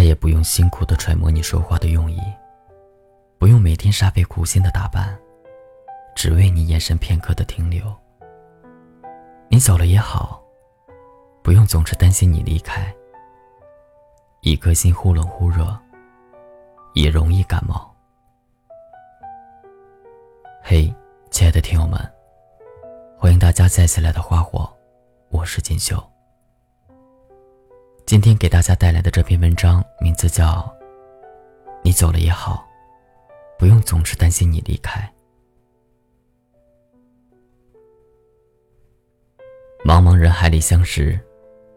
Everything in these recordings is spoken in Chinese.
再也不用辛苦的揣摩你说话的用意，不用每天煞费苦心的打扮，只为你眼神片刻的停留。你走了也好，不用总是担心你离开。一颗心忽冷忽热，也容易感冒。嘿，亲爱的听友们，欢迎大家再次来到花火，我是锦绣。今天给大家带来的这篇文章名字叫《你走了也好，不用总是担心你离开》。茫茫人海里相识，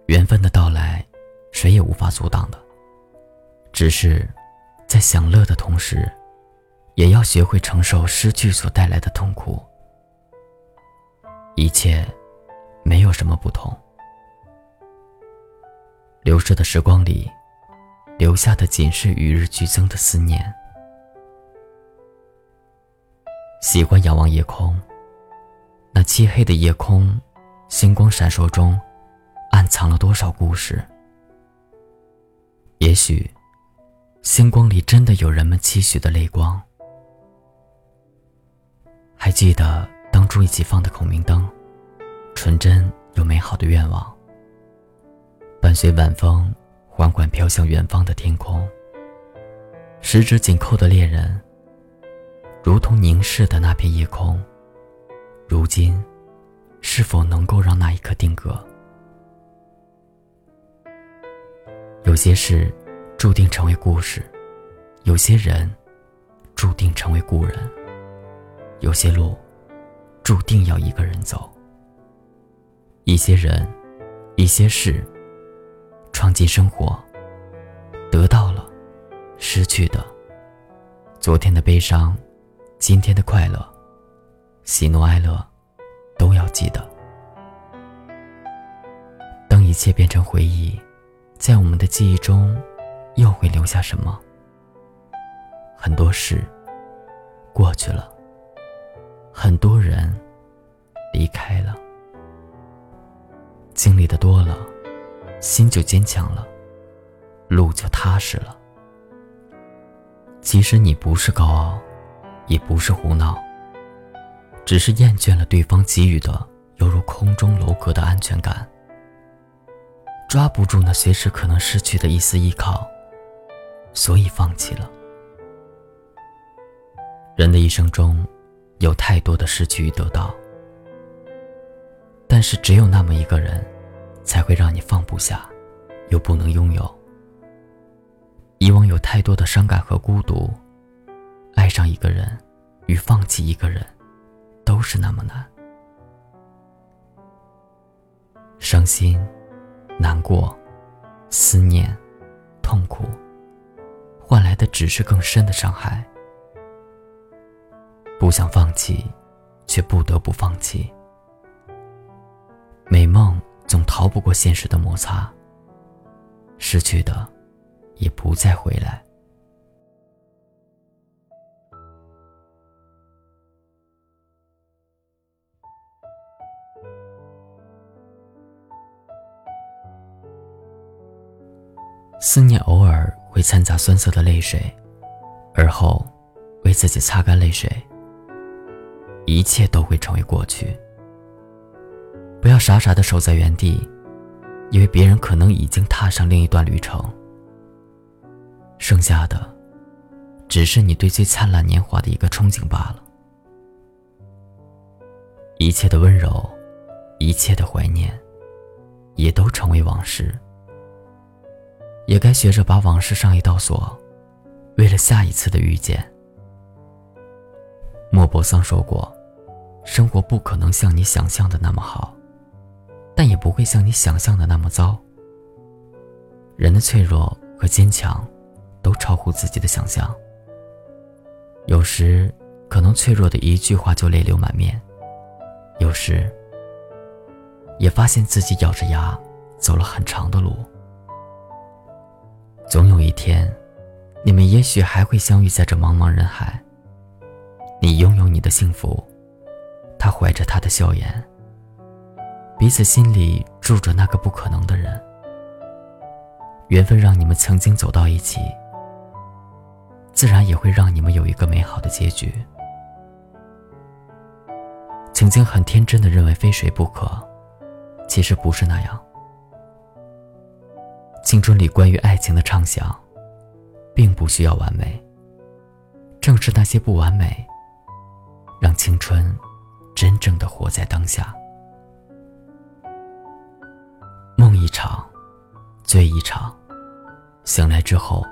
缘分的到来，谁也无法阻挡的。只是，在享乐的同时，也要学会承受失去所带来的痛苦。一切，没有什么不同。流逝的时光里，留下的仅是与日俱增的思念。喜欢仰望夜空，那漆黑的夜空，星光闪烁中，暗藏了多少故事？也许，星光里真的有人们期许的泪光。还记得当初一起放的孔明灯，纯真又美好的愿望。伴随晚风，缓缓飘向远方的天空。十指紧扣的恋人，如同凝视的那片夜空。如今，是否能够让那一刻定格？有些事，注定成为故事；有些人，注定成为故人；有些路，注定要一个人走。一些人，一些事。闯进生活，得到了，失去的。昨天的悲伤，今天的快乐，喜怒哀乐，都要记得。当一切变成回忆，在我们的记忆中，又会留下什么？很多事过去了，很多人离开了，经历的多了。心就坚强了，路就踏实了。其实你不是高傲，也不是胡闹，只是厌倦了对方给予的犹如空中楼阁的安全感，抓不住那随时可能失去的一丝依靠，所以放弃了。人的一生中，有太多的失去与得到，但是只有那么一个人。才会让你放不下，又不能拥有。以往有太多的伤感和孤独，爱上一个人，与放弃一个人，都是那么难。伤心、难过、思念、痛苦，换来的只是更深的伤害。不想放弃，却不得不放弃。美梦。总逃不过现实的摩擦。失去的，也不再回来。思念偶尔会掺杂酸涩的泪水，而后为自己擦干泪水。一切都会成为过去。不要傻傻的守在原地，因为别人可能已经踏上另一段旅程。剩下的，只是你对最灿烂年华的一个憧憬罢了。一切的温柔，一切的怀念，也都成为往事。也该学着把往事上一道锁，为了下一次的遇见。莫泊桑说过：“生活不可能像你想象的那么好。”但也不会像你想象的那么糟。人的脆弱和坚强，都超乎自己的想象。有时，可能脆弱的一句话就泪流满面；有时，也发现自己咬着牙走了很长的路。总有一天，你们也许还会相遇在这茫茫人海。你拥有你的幸福，他怀着他的笑颜。彼此心里住着那个不可能的人，缘分让你们曾经走到一起，自然也会让你们有一个美好的结局。曾经很天真的认为非谁不可，其实不是那样。青春里关于爱情的畅想，并不需要完美。正是那些不完美，让青春真正的活在当下。一场，醉一场，醒来之后，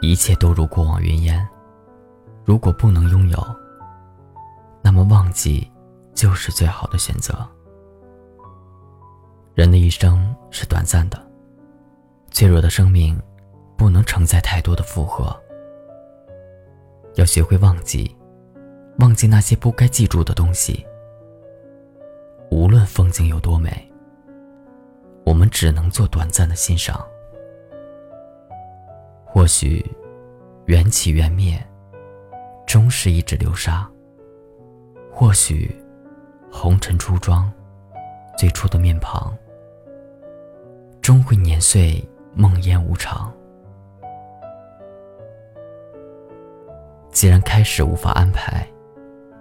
一切都如过往云烟。如果不能拥有，那么忘记就是最好的选择。人的一生是短暂的。脆弱的生命，不能承载太多的负荷。要学会忘记，忘记那些不该记住的东西。无论风景有多美，我们只能做短暂的欣赏。或许，缘起缘灭，终是一指流沙。或许，红尘初妆，最初的面庞，终会碾碎。梦魇无常，既然开始无法安排，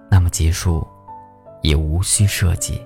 那么结束也无需设计。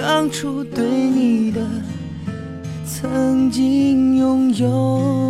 当初对你的。曾经拥有。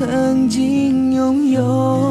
曾经拥有。